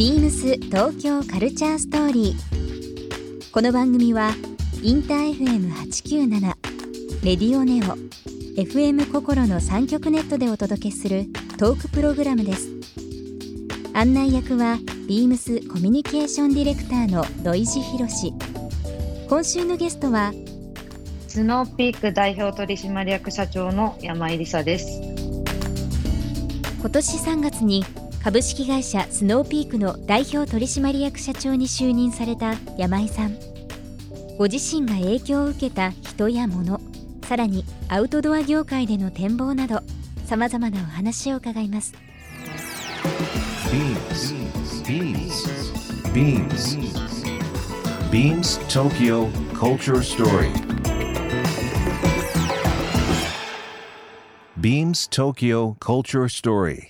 ビームス東京カルチャーストーリー。この番組はインター FM897 レディオネオ FM 心の三極ネットでお届けするトークプログラムです。案内役はビームスコミュニケーションディレクターの土井博志。今週のゲストはスノーピーク代表取締役社長の山井梨沙です。今年3月に株式会社スノーピークの代表取締役社長に就任された山井さんご自身が影響を受けた人や物さらにアウトドア業界での展望などさまざまなお話を伺います Beams. Beams. Beams. Beams Tokyo Culture Story. Beams Tokyo Culture Story.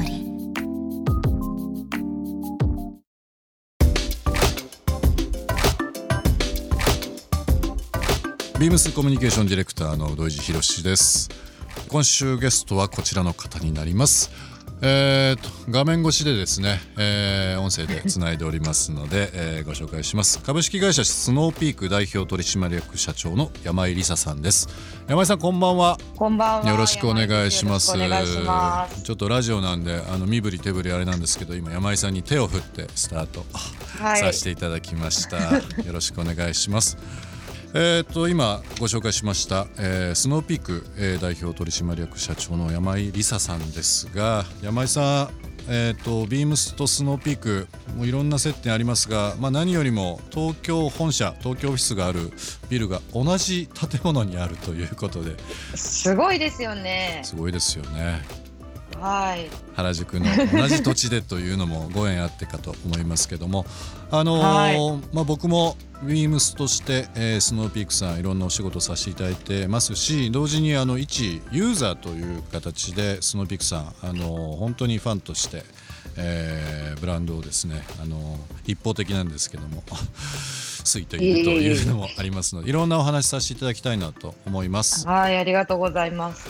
リー。ビームスコミュニケーションディレクターの土井博志です今週ゲストはこちらの方になりますえーと画面越しでですね、えー音声で つないでおりますので、えーご紹介します株式会社スノーピーク代表取締役社長の山井梨沙さんです山井さんこんばんはこんばんは。よろしくお願いします。よろしくお願いします。ちょっとラジオなんであの身振り手振りあれなんですけど今山井さんに手を振ってスタートはいさせていただきました。よろしくお願いします。えー、と今ご紹介しました、えースノーピーク、えー代表取締役社長の山井梨沙さんですが山井さん、えー、とビームスとスノーピークもういろんな接点ありますが、まあ、何よりも東京本社東京オフィスがあるビルが同じ建物にあるということですごいですよね。すごいですよね。はい。原宿の同じ土地でというのもご縁あってかと思いますけども、あのーはいまあ、僕もビームスとして、えースノーピークさんいろんなお仕事させていただいてますし同時にあの一ユーザーという形でスノーピークさん、あのー本当にファンとして、えーブランドをですね、あのー一方的なんですけども好いているというのもありますのでいろんなお話しさせていただきたいなと思います。はい、ありがとうございます。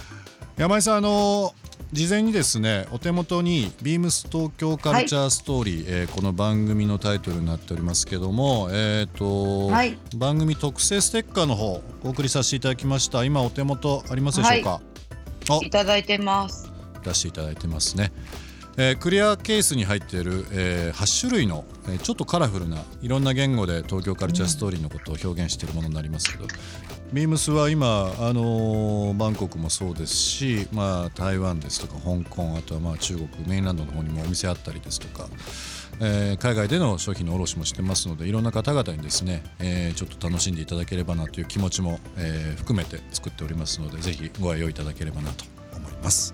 山井さんあの事前にですねお手元に「ビームス東京カルチャーストーリー」えーこの番組のタイトルになっておりますけども、えーとはい。番組特製ステッカーの方お送りさせていただきました。今お手元ありますでしょうか、いただいてます。出していただいてますね、えークリアケースに入っている、え8種類の、えーちょっとカラフルないろんな言語で東京カルチャーストーリーのことを表現しているものになりますけど、ビームスは今、あのーバンコクもそうですし、まあ、台湾ですとか香港あとはまあ中国メインランドの方にもお店あったりですとか、えー海外での商品の卸もしてますのでいろんな方々にですね、えーちょっと楽しんでいただければなという気持ちも、えー含めて作っておりますのでぜひご愛用いただければなと思います。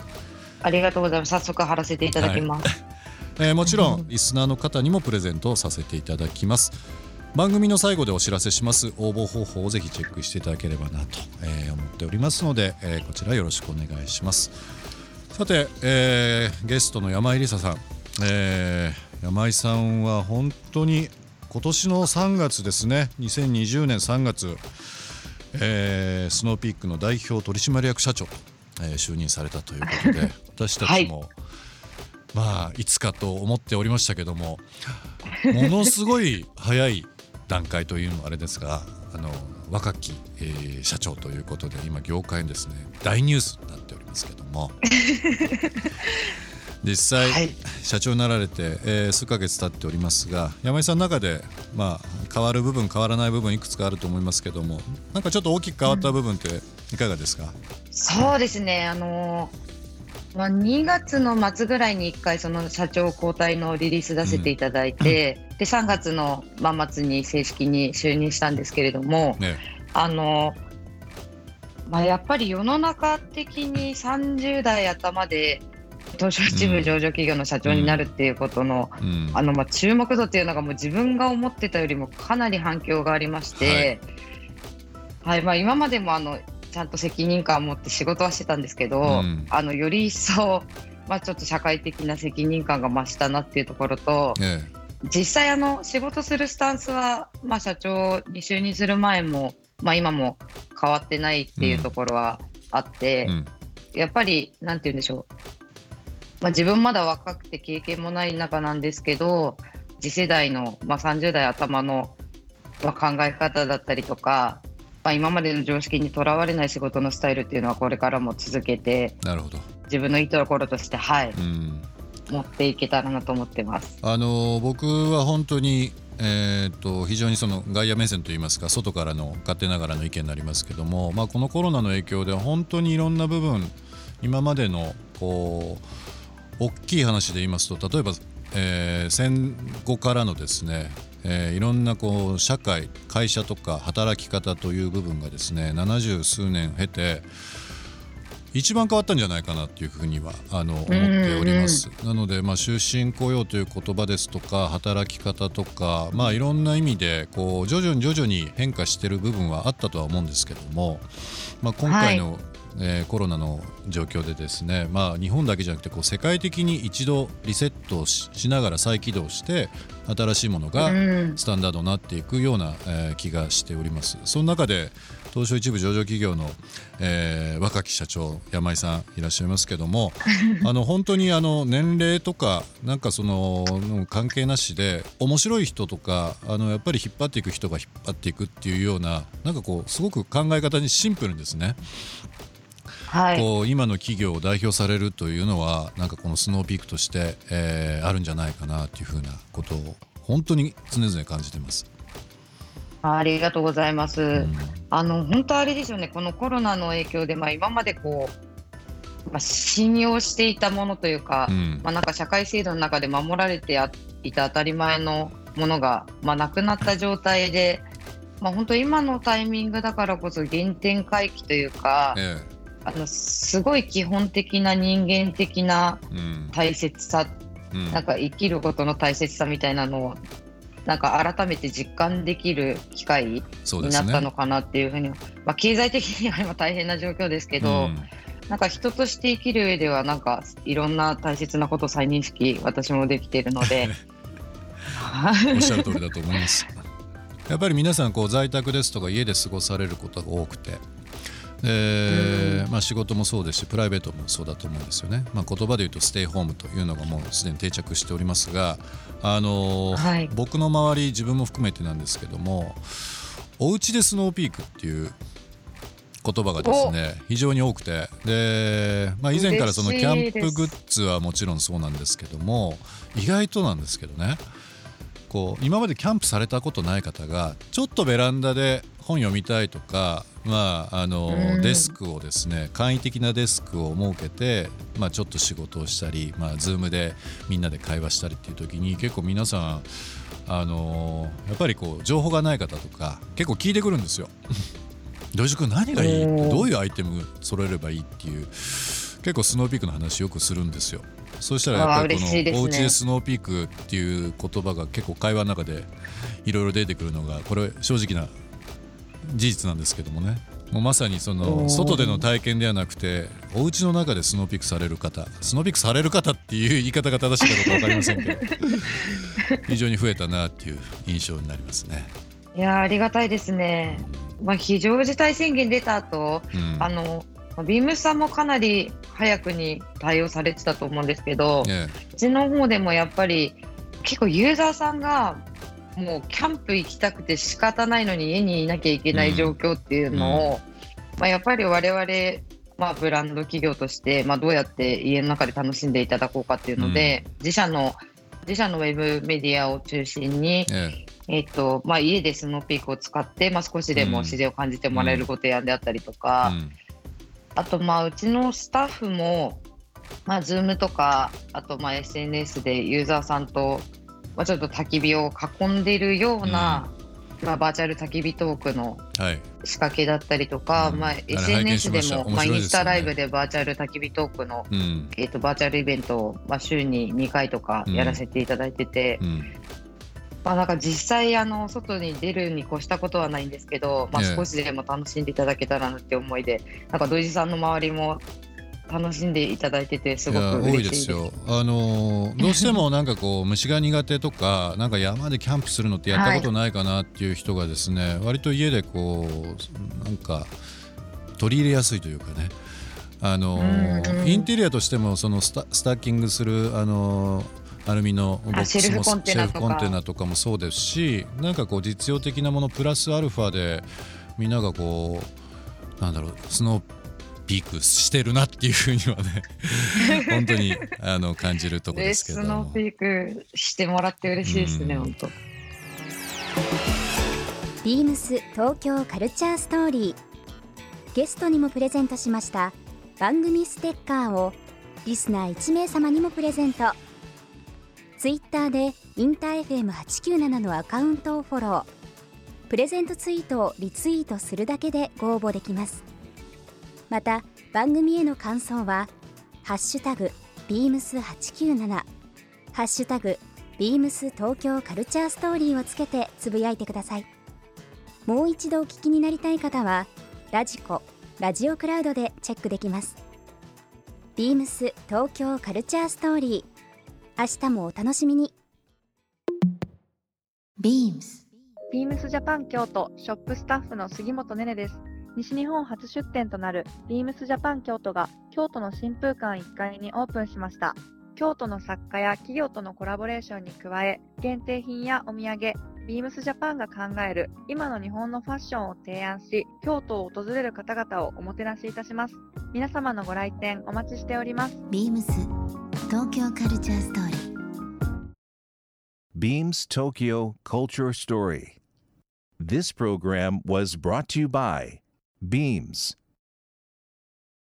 ありがとうございます。早速貼らせていただきます。えーもちろんリスナーの方にもプレゼントをさせていただきます。番組の最後でお知らせします。応募方法をぜひチェックしていただければなと、えー思っておりますので、えーこちらよろしくお願いします。さて、えーゲストの山井梨沙さん、えー山井さんは本当に今年の3月ですね。2020年3月、えースノーピークの代表取締役社長。と、えー就任されたということで私たちも、まあいつかと思っておりましたけどもものすごい早い段階というのはあれですがあの若き、えー社長ということで今業界にですね大ニュースになっておりますけども。実際、はい。社長になられて、えー数ヶ月経っておりますが山井さんの中で、まあ、変わる部分変わらない部分いくつかあると思いますけどもなんかちょっと大きく変わった部分っていかがですか、そうですね。あのーまあ、2月の末ぐらいに1回その社長交代のリリース出せていただいて、で3月の末末に正式に就任したんですけれども、ね。あのまあ、やっぱり世の中的に30代頭で東証一部上場企業の社長になるっていうことの,、うん。あのまあ、注目度っていうのがもう自分が思ってたよりもかなり反響がありまして、はい。まあ、今までもあのちゃんと責任感を持って仕事はしてたんですけど、うん。あのより一層、まあ、ちょっと社会的な責任感が増したなっていうところとえ実際あの仕事するスタンスは、まあ、社長に就任する前も、まあ、今も変わってないっていうところはあって、えうん。やっぱりなんて言うんでしょう、まあ、自分まだ若くて経験もない中なんですけど次世代の、まあ、30代頭の、まあ、考え方だったりとか、まあ、今までの常識にとらわれない仕事のスタイルっていうのはこれからも続けてなるほど、自分のいいところとして、はい、うん、持っていけたらなと思ってます。あの僕は本当に、えー、と非常にその外野目線といいますか外からの勝手ながらの意見になりますけども、まあ、このコロナの影響で本当にいろんな部分今までのこう大きい話で言いますと例えば、えー戦後からのですね、えーいろんなこう社会会社とか働き方という部分がですね70数年経て一番変わったんじゃないかなっていうふうにはあの思っております。なので、まあ、終身雇用という言葉ですとか働き方とか、まあ、いろんな意味でこう徐々に徐々に変化している部分はあったとは思うんですけども、まあ、今回の、えーコロナの状況でですね、まあ、日本だけじゃなくてこう世界的に一度リセットをししながら再起動して新しいものがうんスタンダードになっていくような、えー気がしております。その中で東証一部上場企業の、えー若き社長山井さんいらっしゃいますけども あの本当にあの年齢とかなんかそのの関係なしで面白い人とかあのやっぱり引っ張っていく人が引っ張っていくっていうようななんかこうすごく考え方にシンプルにですねはい、こう今の企業を代表されるというのはなんかこのスノーピークとして、えーあるんじゃないかなっていうふうなことを本当に常々感じてます。ありがとうございます。うん。あの本当あれですよね、このコロナの影響で、まあ、今までこう、まあ、信用していたものというか、うん。まあ、なんか社会制度の中で守られてあいた当たり前のものが、まあ、なくなった状態で、まあ、本当、今のタイミングだからこそ原点回帰というか、えあのすごい基本的な人間的な大切さ、うん。なんか生きることの大切さみたいなのを、なんか改めて実感できる機会になったのかなっていうふうに、まあ、経済的には今大変な状況ですけど、うん。なんか人として生きる上ではなんかいろんな大切なことを再認識私もできているので。おっしゃる通りだと思います。やっぱり皆さんこう在宅ですとか家で過ごされることが多くて、でまあ、仕事もそうですしプライベートもそうだと思うんですよね、まあ、言葉で言うとステイホームというのがもうすでに定着しておりますが、あのーはい。僕の周り自分も含めてなんですけどもおうちでスノーピークっていう言葉がですね非常に多くてで、まあ、以前からそのキャンプグッズはもちろんそうなんですけども意外となんですけどねこう今までキャンプされたことない方がちょっとベランダで本読みたいとか、まああのうんデスクをですね簡易的なデスクを設けて、まあ、ちょっと仕事をしたり、まあ、Zoom でみんなで会話したりっていう時に結構皆さんあのやっぱりこう情報がない方とか結構聞いてくるんですよ。土井君何がいいどういうアイテム揃えればいいっていう結構スノーピークの話よくするんですよ。そうしたらやっぱりこのおうちでスノーピークっていう言葉が結構会話の中でいろいろ出てくるのがこれ正直な事実なんですけどもね。もうまさにそおのー。外での体験ではなくてお家の中でスノーピークされる方。スノーピークされる方っていう言い方が正しいかどうか分かりませんけど。非常に増えたなっていう印象になりますね。いやーありがたいですね、まあ、非常事態宣言出た後うん。あのまあビームスさんもかなり早くに対応されてたと思うんですけど、ねうちの方でもやっぱり結構ユーザーさんがもうキャンプ行きたくて仕方ないのに家にいなきゃいけない状況っていうのを、まあ、やっぱり我々、まあ、ブランド企業として、まあ、どうやって家の中で楽しんでいただこうかっていうので、自社の自社のウェブメディアを中心に、ねえ。っとまあ、家でスノーピークを使って、まあ、少しでも自然を感じてもらえるご提案であったりとか、うん。あと、まあ、うちのスタッフも、まあ、Zoom とか、あと、まあ、SNS でユーザーさんと、まあ、ちょっと焚き火を囲んでいるような、まあ、バーチャル焚き火トークのはい。仕掛けだったりとか、まあ、うんあ SNS でも、まあ、インスタライブでバーチャル焚き火トークの、うん。えっとバーチャルイベントを、まあ、週に2回とかやらせていただいてて、うん。ままあ、なんか実際あの外に出るに越したことはないんですけど、まあ、ええ。少しでも楽しんでいただけたらなって思いで、なんか土井地さんの周りも楽しんでいただいててすごく嬉しいですよ。あのーどうしてもなんかこう 虫が苦手とかなんか山でキャンプするのってやったことないかなっていう人がですね、割と家でこうなんか取り入れやすいというかね。あのインテリアとしてもそのスタスタッキングするあのーアルミのボックスもシェルフコンテナとかシェルフコンテナとかもそうですしなんかこう実用的なものプラスアルファでみんながこうなんだろうスノーピークしてるなっていうふうにはね 本当にあの感じるとこですけスども。のピークしてもらって嬉しいですね、うん。本当。ビームス東京カルチャーストーリー。ゲストにもプレゼントしました番組ステッカーをリスナー1名様にもプレゼント。ツイッターでインター FM897 のアカウントをフォロー。プレゼントツイートをリツイートするだけでご応募できますまた番組への感想は「ハッシュタグビームス897」「ハッシュタグビームス東京カルチャーストーリー」をつけてつぶやいてください。もう一度お聞きになりたい方はラジコラジオクラウドでチェックできます。ビームス東京カルチャーストーリー明日もお楽しみに。BEAMS ビームスジャパン京都ショップスタッフの杉本ねねです。西日本初出店となるビームスジャパン京都が京都の新風館1階にオープンしました。京都の作家や企業とのコラボレーションに加え、限定品やお土産、ビームスジャパンが考える今の日本のファッションを提案し、京都を訪れる方々をおもてなしいたします。皆様のご来店お待ちしております。BEAMS 東京カルチャーストーリー Beams Tokyo Culture Story. This program was brought to you by Beams.